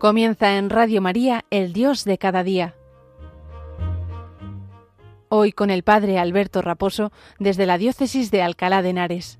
Comienza en Radio María, el Dios de cada día. Hoy con el Padre Alberto Raposo desde la Diócesis de Alcalá de Henares.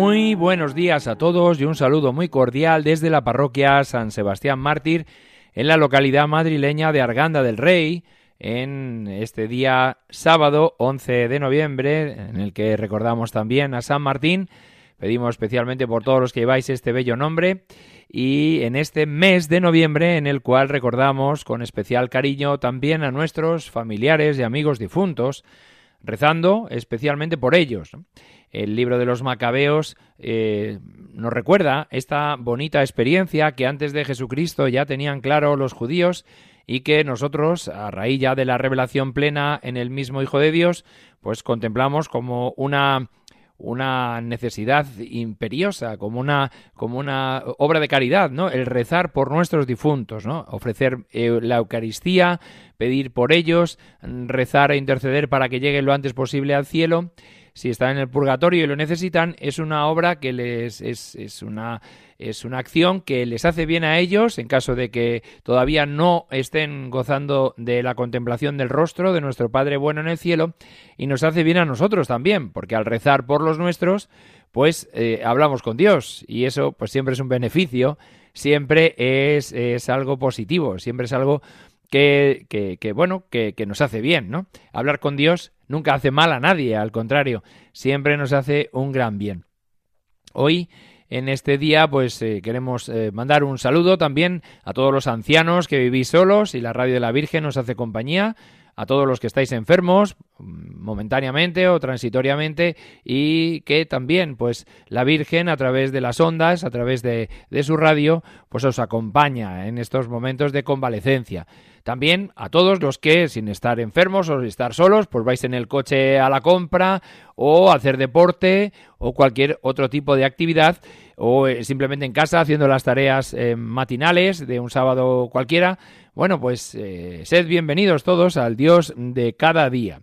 Muy buenos días a todos y un saludo muy cordial desde la parroquia San Sebastián Mártir en la localidad madrileña de Arganda del Rey en este día sábado 11 de noviembre en el que recordamos también a San Martín. Pedimos especialmente por todos los que lleváis este bello nombre y en este mes de noviembre en el cual recordamos con especial cariño también a nuestros familiares y amigos difuntos, rezando especialmente por ellos. El libro de los Macabeos eh, nos recuerda esta bonita experiencia que antes de Jesucristo ya tenían claro los judíos y que nosotros, a raíz ya de la revelación plena en el mismo Hijo de Dios, pues contemplamos como una una necesidad imperiosa, como una, como una obra de caridad, ¿no? El rezar por nuestros difuntos, ¿no? Ofrecer eh, la Eucaristía, pedir por ellos, rezar e interceder para que lleguen lo antes posible al cielo si están en el purgatorio y lo necesitan, es una obra que les es, una es una acción que les hace bien a ellos en caso de que todavía no estén gozando de la contemplación del rostro de nuestro Padre bueno en el cielo y nos hace bien a nosotros también, porque al rezar por los nuestros, pues eh, hablamos con Dios y eso pues siempre es un beneficio, siempre es, es algo positivo, siempre es algo que, que, que bueno, que, que nos hace bien, ¿no? Hablar con Dios nunca hace mal a nadie, al contrario, siempre nos hace un gran bien. Hoy, en este día, pues eh, queremos eh, mandar un saludo también a todos los ancianos que vivís solos y la Radio de la Virgen nos hace compañía, a todos los que estáis enfermos mm, momentáneamente o transitoriamente y que también pues la Virgen a través de las ondas, a través de, de su radio, pues os acompaña en estos momentos de convalecencia. También a todos los que, sin estar enfermos o estar solos, pues vais en el coche a la compra o hacer deporte o cualquier otro tipo de actividad o eh, simplemente en casa haciendo las tareas eh, matinales de un sábado cualquiera. Bueno, pues eh, sed bienvenidos todos al Dios de cada día.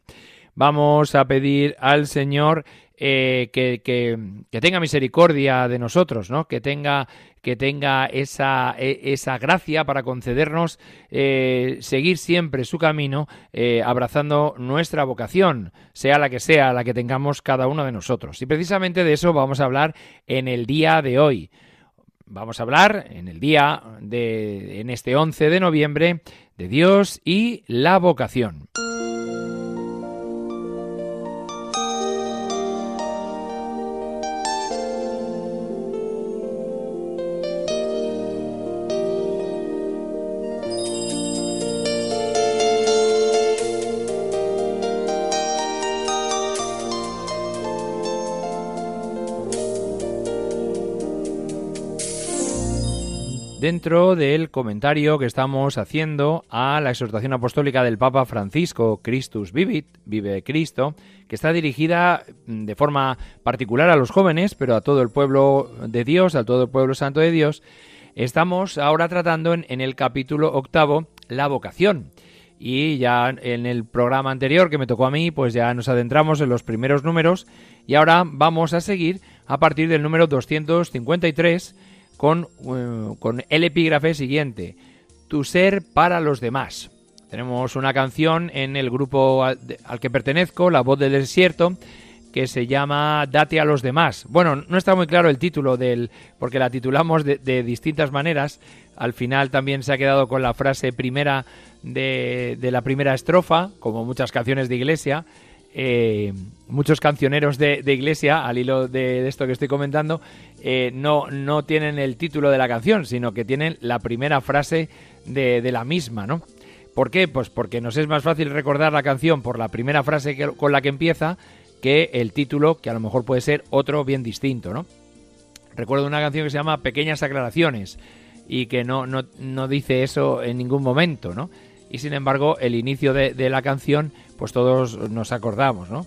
Vamos a pedir al Señor que, que, tenga misericordia de nosotros, ¿no? Que tenga que tenga esa, e, esa gracia para concedernos eh, seguir siempre su camino, eh, abrazando nuestra vocación, sea la que sea, la que tengamos cada uno de nosotros. Y precisamente de eso vamos a hablar en el día de hoy. Vamos a hablar en el día de, en este 11 de noviembre, de Dios y la vocación. Dentro del comentario que estamos haciendo a la exhortación apostólica del Papa Francisco, Christus Vivit, Vive Cristo, que está dirigida mm, de forma particular a los jóvenes, pero a todo el pueblo de Dios, a todo el pueblo santo de Dios, estamos ahora tratando en, en el capítulo octavo la vocación. Y ya en el programa anterior que me tocó a mí, pues ya nos adentramos en los primeros números y ahora vamos a seguir a partir del número 253 con, eh, con el epígrafe siguiente, Tu ser para los demás. Tenemos una canción en el grupo al, que pertenezco, La Voz del Desierto, que se llama Date a los demás. Bueno, no está muy claro el título del, porque la titulamos de, distintas maneras. Al final también se ha quedado con la frase primera de, de la primera estrofa, como muchas canciones de iglesia. Eh, muchos cancioneros de, iglesia, al hilo de, esto que estoy comentando, eh, no, no tienen el título de la canción, sino que tienen la primera frase de, la misma, ¿no? ¿Por qué? Pues porque nos es más fácil recordar la canción por la primera frase con la que empieza que el título, que a lo mejor puede ser otro bien distinto, ¿no? Recuerdo una canción que se llama Pequeñas Aclaraciones y que no, no, no dice eso en ningún momento, ¿no? Y sin embargo, el inicio de, de la canción, pues todos nos acordamos, ¿no?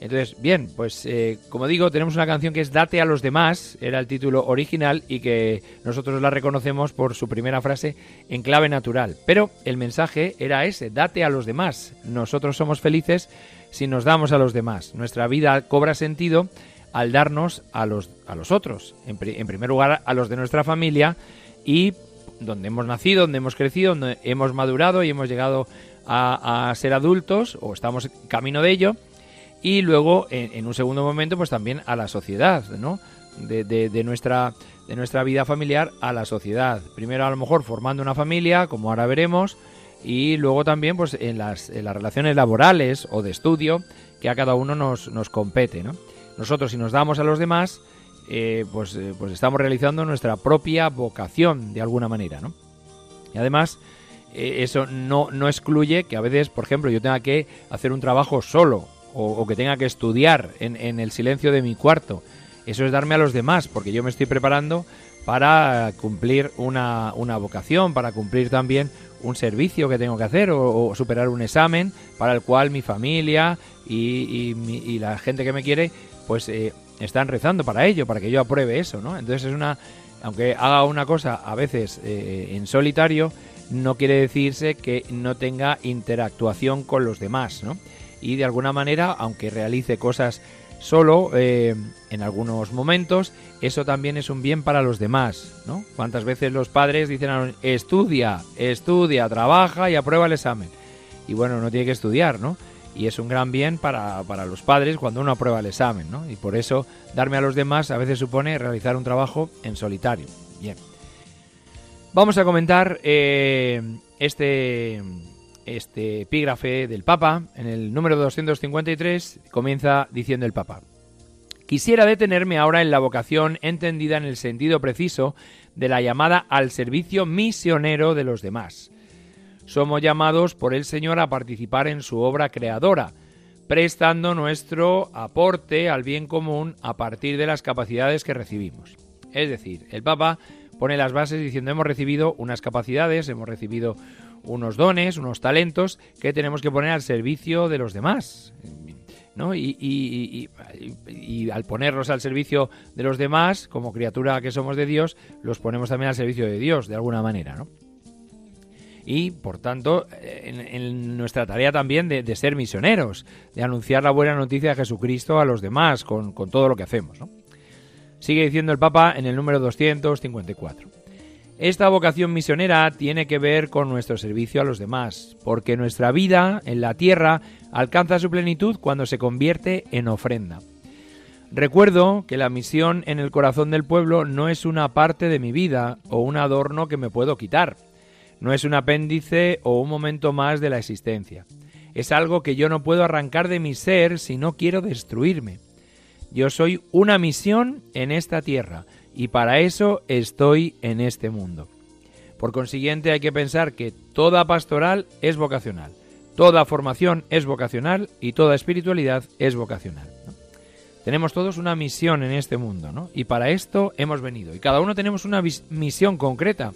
Entonces, bien, pues eh, como digo, tenemos una canción que es Date a los demás, era el título original y que nosotros la reconocemos por su primera frase en clave natural. Pero el mensaje era ese, date a los demás. Nosotros somos felices si nos damos a los demás. Nuestra vida cobra sentido al darnos a los, a los otros. En, primer lugar, a los de nuestra familia y donde hemos nacido, donde hemos crecido, donde hemos madurado y hemos llegado a, ser adultos o estamos camino de ello y luego en, un segundo momento pues también a la sociedad, ¿no? De, de, nuestra, de nuestra vida familiar a la sociedad. Primero a lo mejor formando una familia, como ahora veremos, y luego también pues en las, en las relaciones laborales o de estudio que a cada uno nos, nos compete, ¿no? Nosotros si nos damos a los demás, eh, pues, eh, pues estamos realizando nuestra propia vocación de alguna manera, ¿no? Y además eh, eso no, no excluye que a veces, por ejemplo, yo tenga que hacer un trabajo solo o, que tenga que estudiar en, el silencio de mi cuarto. Eso es darme a los demás, porque yo me estoy preparando para cumplir una, vocación, para cumplir también un servicio que tengo que hacer o, superar un examen para el cual mi familia y, la gente que me quiere pues están rezando para ello, para que yo apruebe eso, ¿no? Entonces es una, aunque haga una cosa a veces eh, en solitario, no quiere decirse que no tenga interactuación con los demás, ¿no? y de alguna manera, aunque realice cosas solo eh, en algunos momentos, eso también es un bien para los demás, ¿no? ¿Cuántas veces los padres dicen a estudia, estudia, trabaja y aprueba el examen? Y bueno, no tiene que estudiar, ¿no? Y es un gran bien para, para los padres cuando uno aprueba el examen, ¿no? Y por eso darme a los demás a veces supone realizar un trabajo en solitario. Bien. Vamos a comentar eh, este este epígrafe del Papa, en el número 253, comienza diciendo el Papa. Quisiera detenerme ahora en la vocación entendida en el sentido preciso de la llamada al servicio misionero de los demás. Somos llamados por el Señor a participar en su obra creadora, prestando nuestro aporte al bien común a partir de las capacidades que recibimos. Es decir, el Papa pone las bases diciendo hemos recibido unas capacidades, hemos recibido unos dones, unos talentos que tenemos que poner al servicio de los demás. ¿no? Y, al ponerlos al servicio de los demás, como criatura que somos de Dios, los ponemos también al servicio de Dios, de alguna manera. ¿no? Y, por tanto, en, nuestra tarea también de, ser misioneros, de anunciar la buena noticia de Jesucristo a los demás con, con todo lo que hacemos. ¿no? Sigue diciendo el Papa en el número 254. Esta vocación misionera tiene que ver con nuestro servicio a los demás, porque nuestra vida en la tierra alcanza su plenitud cuando se convierte en ofrenda. Recuerdo que la misión en el corazón del pueblo no es una parte de mi vida o un adorno que me puedo quitar, no es un apéndice o un momento más de la existencia. Es algo que yo no puedo arrancar de mi ser si no quiero destruirme. Yo soy una misión en esta tierra, y para eso estoy en este mundo. Por consiguiente hay que pensar que toda pastoral es vocacional, toda formación es vocacional y toda espiritualidad es vocacional. Tenemos todos una misión en este mundo, ¿no? Y para esto hemos venido. Y cada uno tenemos una misión concreta.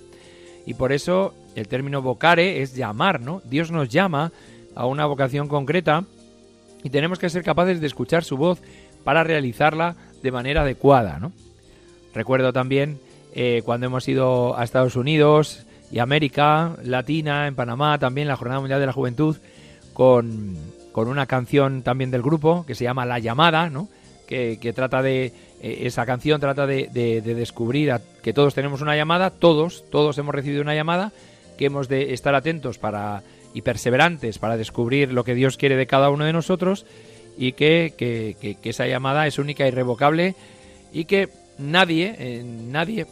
Y por eso el término vocare es llamar, ¿no? Dios nos llama a una vocación concreta y tenemos que ser capaces de escuchar su voz para realizarla de manera adecuada, ¿no? Recuerdo también eh, cuando hemos ido a Estados Unidos y América Latina, en Panamá, también la Jornada Mundial de la Juventud, con, una canción también del grupo que se llama La Llamada, ¿no? Que, trata de, eh, esa canción trata de, descubrir que todos tenemos una llamada, todos, todos hemos recibido una llamada, que hemos de estar atentos para y perseverantes para descubrir lo que Dios quiere de cada uno de nosotros y que, que esa llamada es única irrevocable y que nadie, eh, nadie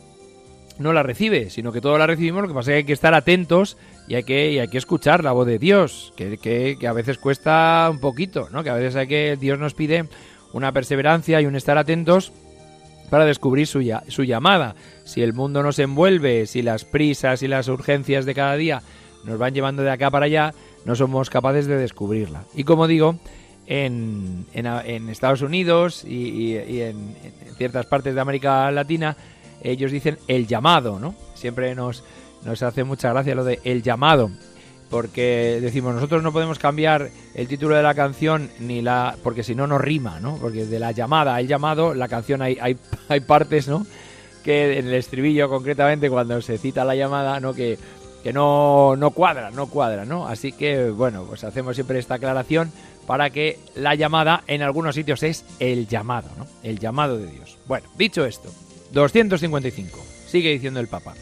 no la recibe, sino que todos la recibimos, lo que pasa es que hay que estar atentos y hay que, hay que escuchar la voz de Dios, que, que, a veces cuesta un poquito, ¿no? que a veces hay que, Dios nos pide una perseverancia y un estar atentos para descubrir su, su llamada. Si el mundo nos envuelve, si las prisas y las urgencias de cada día nos van llevando de acá para allá, no somos capaces de descubrirla. Y como digo, en, en, Estados Unidos y, en, ciertas partes de América Latina, ellos dicen el llamado, ¿no? siempre nos, nos hace mucha gracia lo de el llamado porque decimos nosotros no podemos cambiar el título de la canción ni la porque si no no rima no porque de la llamada al llamado la canción hay, hay, hay partes no que en el estribillo concretamente cuando se cita la llamada no que, que no, no cuadra no cuadra no así que bueno pues hacemos siempre esta aclaración para que la llamada en algunos sitios es el llamado no el llamado de Dios. Bueno dicho esto 255 sigue diciendo el Papa.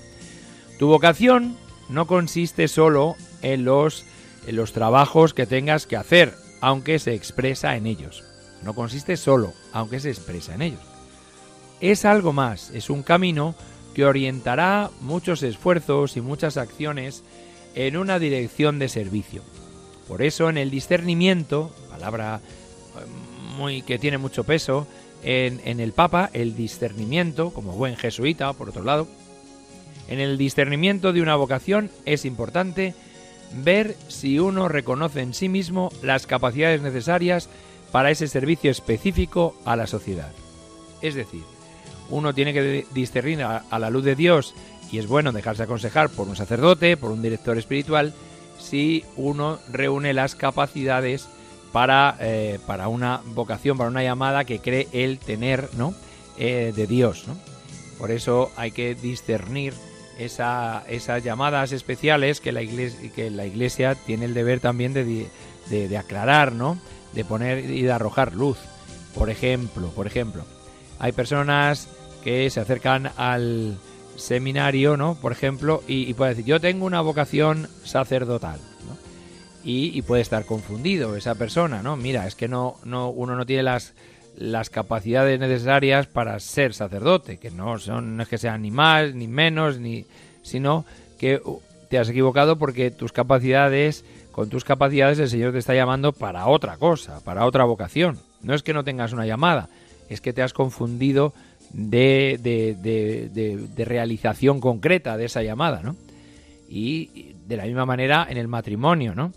Tu vocación no consiste solo en los, en los trabajos que tengas que hacer, aunque se expresa en ellos. No consiste solo, aunque se expresa en ellos. Es algo más, es un camino que orientará muchos esfuerzos y muchas acciones en una dirección de servicio. Por eso en el discernimiento, palabra eh, muy que tiene mucho peso, en, en el Papa, el discernimiento, como buen jesuita, por otro lado, en el discernimiento de una vocación es importante ver si uno reconoce en sí mismo las capacidades necesarias para ese servicio específico a la sociedad. Es decir, uno tiene que discernir a, la luz de Dios y es bueno dejarse aconsejar por un sacerdote, por un director espiritual, si uno reúne las capacidades para, eh, para una vocación, para una llamada que cree él tener ¿no? Eh, de Dios. Por eso hay que discernir esa, esas llamadas especiales que la, iglesia, que la iglesia tiene el deber también de, aclarar, ¿no? De poner y de arrojar luz. Por ejemplo, por ejemplo, hay personas que se acercan al seminario, ¿no? Por ejemplo, y, y puede decir, yo tengo una vocación sacerdotal, y, y, puede estar confundido esa persona, ¿no? Mira, es que no, no, uno no tiene las las capacidades necesarias para ser sacerdote, que no son no es que sean ni más ni menos ni sino que uh, te has equivocado porque tus capacidades con tus capacidades el Señor te está llamando para otra cosa, para otra vocación. No es que no tengas una llamada, es que te has confundido de, de, de, de realización concreta de esa llamada, ¿no? Y de la misma manera en el matrimonio, ¿no?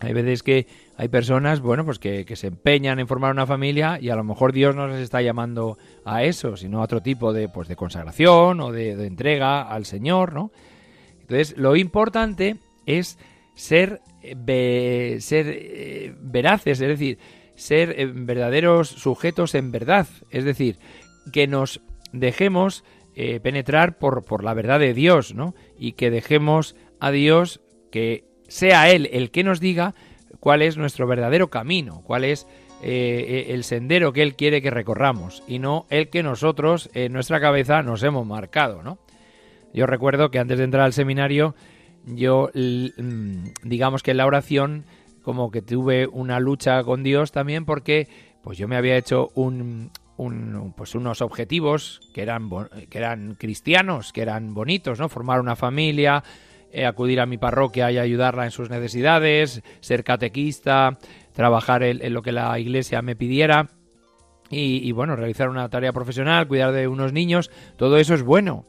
Hay veces que hay personas, bueno, pues que, se empeñan en formar una familia y a lo mejor Dios no les está llamando a eso, sino a otro tipo de, pues, de consagración o de, entrega al Señor, ¿no? Entonces, lo importante es ser, ser eh, veraces, es decir, ser eh, verdaderos sujetos en verdad, es decir, que nos dejemos eh, penetrar por, por la verdad de Dios, ¿no? Y que dejemos a Dios que sea Él el que nos diga cuál es nuestro verdadero camino, cuál es eh, el sendero que Él quiere que recorramos y no el que nosotros en nuestra cabeza nos hemos marcado, ¿no? Yo recuerdo que antes de entrar al seminario, yo, mm, digamos que en la oración, como que tuve una lucha con Dios también porque pues yo me había hecho un, pues unos objetivos que eran, que eran cristianos, que eran bonitos, ¿no? Formar una familia, eh, acudir a mi parroquia y ayudarla en sus necesidades, ser catequista, trabajar en, lo que la iglesia me pidiera y, bueno, realizar una tarea profesional, cuidar de unos niños, todo eso es bueno,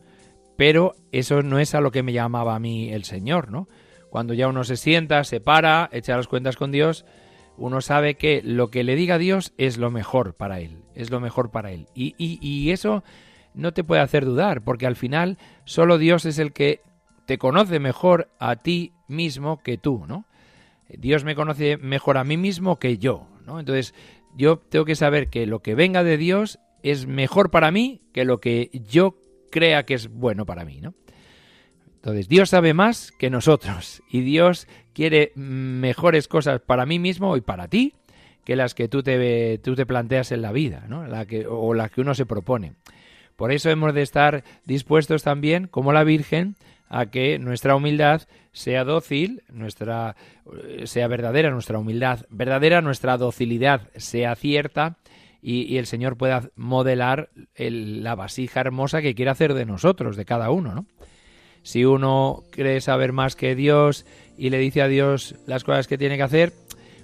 pero eso no es a lo que me llamaba a mí el Señor, ¿no? Cuando ya uno se sienta, se para, echa las cuentas con Dios, uno sabe que lo que le diga Dios es lo mejor para él, es lo mejor para él. Y, y, eso no te puede hacer dudar, porque al final solo Dios es el que te conoce mejor a ti mismo que tú, ¿no? Dios me conoce mejor a mí mismo que yo, ¿no? Entonces, yo tengo que saber que lo que venga de Dios es mejor para mí que lo que yo crea que es bueno para mí, ¿no? Entonces, Dios sabe más que nosotros y Dios quiere mejores cosas para mí mismo y para ti que las que tú te, tú te planteas en la vida, ¿no? La que, o las que uno se propone. Por eso hemos de estar dispuestos también, como la Virgen, a que nuestra humildad sea dócil, nuestra eh, sea verdadera, nuestra humildad verdadera, nuestra docilidad sea cierta y, el Señor pueda modelar la vasija hermosa que quiere hacer de nosotros, de cada uno, ¿no? Si uno cree saber más que Dios y le dice a Dios las cosas que tiene que hacer,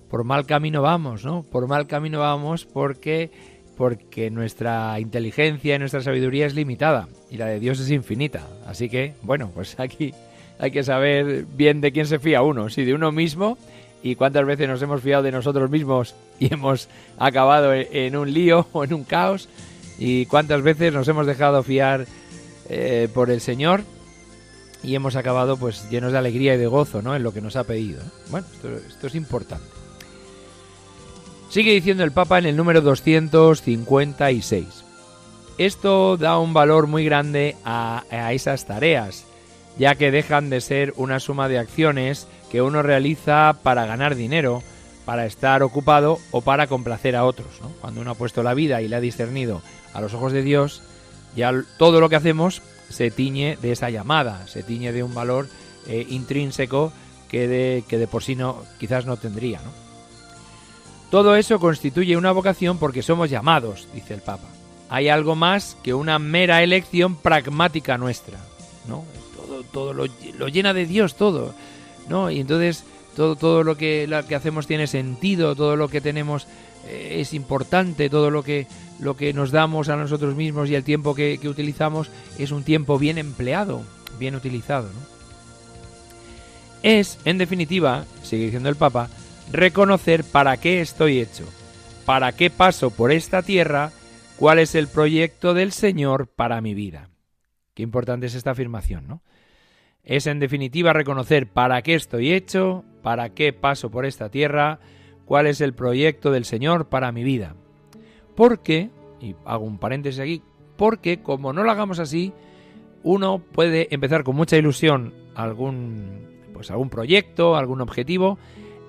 por mal camino vamos, ¿no? Por mal camino vamos porque porque nuestra inteligencia y nuestra sabiduría es limitada y la de Dios es infinita. Así que, bueno, pues aquí hay que saber bien de quién se fía uno, si de uno mismo y cuántas veces nos hemos fiado de nosotros mismos y hemos acabado e-, en un lío o en un caos y cuántas veces nos hemos dejado fiar eh, por el Señor y hemos acabado pues llenos de alegría y de gozo, ¿no? En lo que nos ha pedido. Bueno, esto, es importante. Sigue diciendo el Papa en el número 256. Esto da un valor muy grande a, a esas tareas, ya que dejan de ser una suma de acciones que uno realiza para ganar dinero, para estar ocupado o para complacer a otros. Cuando uno ha puesto la vida y la ha discernido a los ojos de Dios, ya todo lo que hacemos se tiñe de esa llamada, se tiñe de un valor eh, intrínseco que de, que de por sí no, quizás no tendría. Todo eso constituye una vocación porque somos llamados, dice el Papa. Hay algo más que una mera elección pragmática nuestra, ¿no? Todo, todo lo, lo llena de Dios, todo, ¿no? Y entonces todo, todo lo, que, lo que hacemos tiene sentido, todo lo que tenemos eh, es importante, todo lo que, lo que nos damos a nosotros mismos y el tiempo que, utilizamos es un tiempo bien empleado, bien utilizado. Es, en definitiva, sigue diciendo el Papa, reconocer para qué estoy hecho, para qué paso por esta tierra, cuál es el proyecto del Señor para mi vida. Qué importante es esta afirmación, ¿no? Es en definitiva reconocer para qué estoy hecho, para qué paso por esta tierra, cuál es el proyecto del Señor para mi vida. Porque, y hago un paréntesis aquí, porque como no lo hagamos así, uno puede empezar con mucha ilusión algún pues algún proyecto, algún objetivo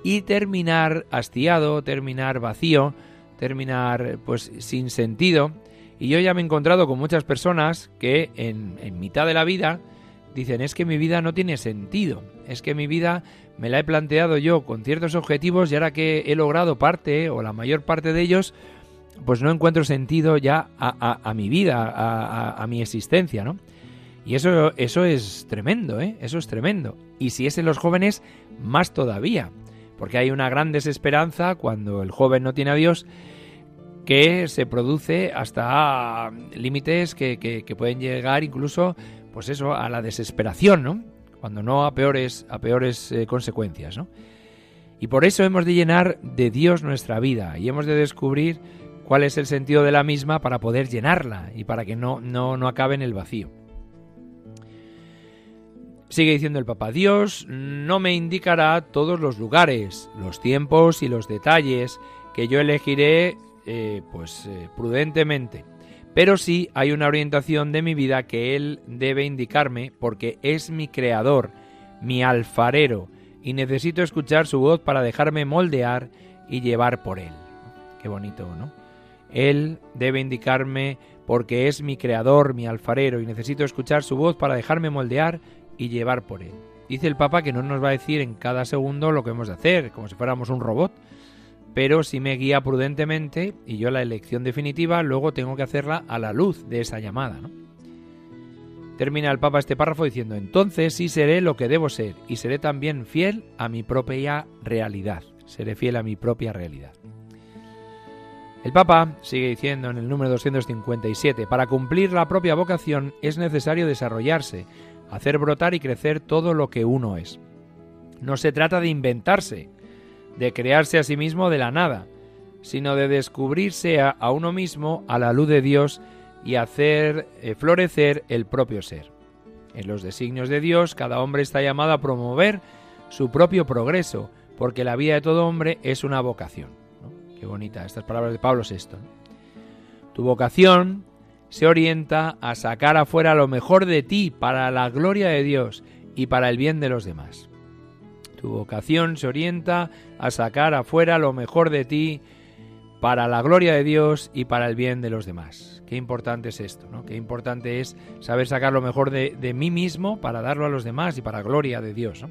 y terminar hastiado, terminar vacío, terminar pues sin sentido. Y yo ya me he encontrado con muchas personas que en, mitad de la vida dicen es que mi vida no tiene sentido, es que mi vida me la he planteado yo con ciertos objetivos y ahora que he logrado parte o la mayor parte de ellos, pues no encuentro sentido ya a, mi vida, a, mi existencia, ¿no? Y eso, eso es tremendo, ¿eh? Eso es tremendo. Y si es en los jóvenes, más todavía. Porque hay una gran desesperanza cuando el joven no tiene a Dios que se produce hasta límites que, que pueden llegar incluso, pues eso, a la desesperación, ¿no? cuando no a peores, a peores eh, consecuencias. ¿no? Y por eso hemos de llenar de Dios nuestra vida y hemos de descubrir cuál es el sentido de la misma para poder llenarla y para que no, no, no acabe en el vacío. Sigue diciendo el Papa, Dios no me indicará todos los lugares, los tiempos y los detalles que yo elegiré eh, pues eh, prudentemente pero sí hay una orientación de mi vida que Él debe indicarme porque es mi creador, mi alfarero, y necesito escuchar su voz para dejarme moldear y llevar por Él. Qué bonito, ¿no? Él debe indicarme porque es mi creador, mi alfarero, y necesito escuchar su voz para dejarme moldear y llevar por Él. Dice el Papa que no nos va a decir en cada segundo lo que hemos de hacer, como si fuéramos un robot, pero si me guía prudentemente y yo la elección definitiva luego tengo que hacerla a la luz de esa llamada. Termina el Papa este párrafo diciendo, entonces sí seré lo que debo ser y seré también fiel a mi propia realidad. Seré fiel a mi propia realidad. El Papa sigue diciendo en el número 257, para cumplir la propia vocación es necesario desarrollarse, hacer brotar y crecer todo lo que uno es. No se trata de inventarse, de crearse a sí mismo de la nada, sino de descubrirse a, uno mismo a la luz de Dios y hacer eh, florecer el propio ser. En los designios de Dios, cada hombre está llamado a promover su propio progreso, porque la vida de todo hombre es una vocación. Qué bonita estas palabras de Pablo VI. Tu vocación se orienta a sacar afuera lo mejor de ti para la gloria de Dios y para el bien de los demás. Tu vocación se orienta a sacar afuera lo mejor de ti para la gloria de Dios y para el bien de los demás. Qué importante es esto, ¿no? Qué importante es saber sacar lo mejor de, mí mismo para darlo a los demás y para la gloria de Dios.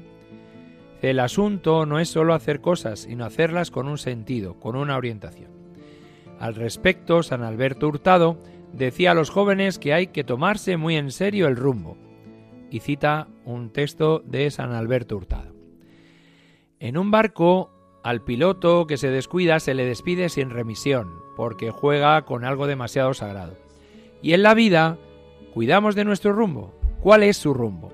El asunto no es solo hacer cosas, sino hacerlas con un sentido, con una orientación. Al respecto, San Alberto Hurtado decía a los jóvenes que hay que tomarse muy en serio el rumbo. Y cita un texto de San Alberto Hurtado. En un barco, al piloto que se descuida se le despide sin remisión, porque juega con algo demasiado sagrado. Y en la vida, cuidamos de nuestro rumbo. ¿Cuál es su rumbo?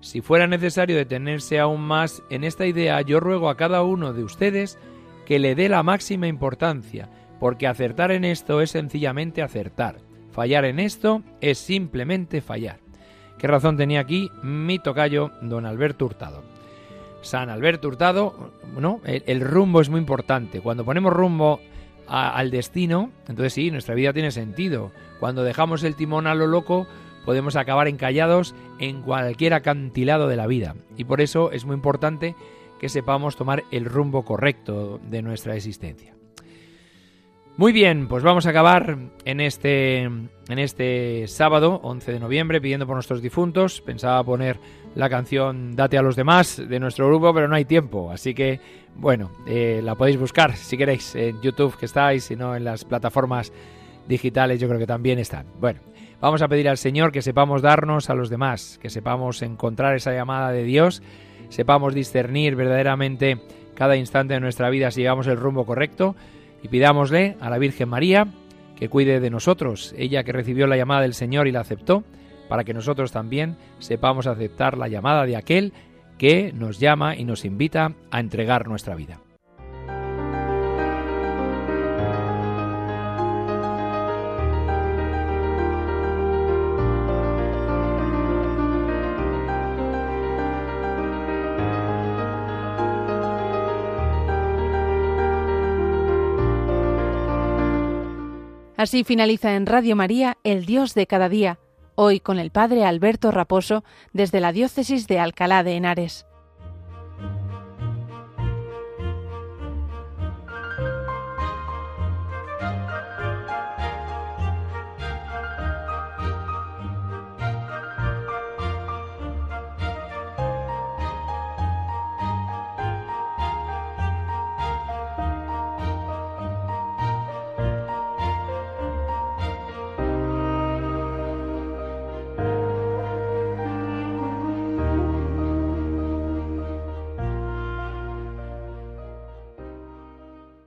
Si fuera necesario detenerse aún más en esta idea, yo ruego a cada uno de ustedes que le dé la máxima importancia, porque acertar en esto es sencillamente acertar. Fallar en esto es simplemente fallar. ¿Qué razón tenía aquí mi tocayo, don Alberto Hurtado? San Alberto Hurtado, ¿no? El, rumbo es muy importante. Cuando ponemos rumbo al destino, entonces sí, nuestra vida tiene sentido. Cuando dejamos el timón a lo loco, podemos acabar encallados en cualquier acantilado de la vida. Y por eso es muy importante que sepamos tomar el rumbo correcto de nuestra existencia. Muy bien, pues vamos a acabar en este, en este sábado, 11 de noviembre, pidiendo por nuestros difuntos. Pensaba poner la canción Date a los demás de nuestro grupo, pero no hay tiempo. Así que, bueno, eh, la podéis buscar si queréis en YouTube que estáis, si no en las plataformas digitales yo creo que también están. Bueno, vamos a pedir al Señor que sepamos darnos a los demás, que sepamos encontrar esa llamada de Dios, sepamos discernir verdaderamente cada instante de nuestra vida si llevamos el rumbo correcto y pidámosle a la Virgen María que cuide de nosotros, ella que recibió la llamada del Señor y la aceptó, para que nosotros también sepamos aceptar la llamada de aquel que nos llama y nos invita a entregar nuestra vida. Así finaliza en Radio María El Dios de cada día, hoy con el Padre Alberto Raposo desde la Diócesis de Alcalá de Henares.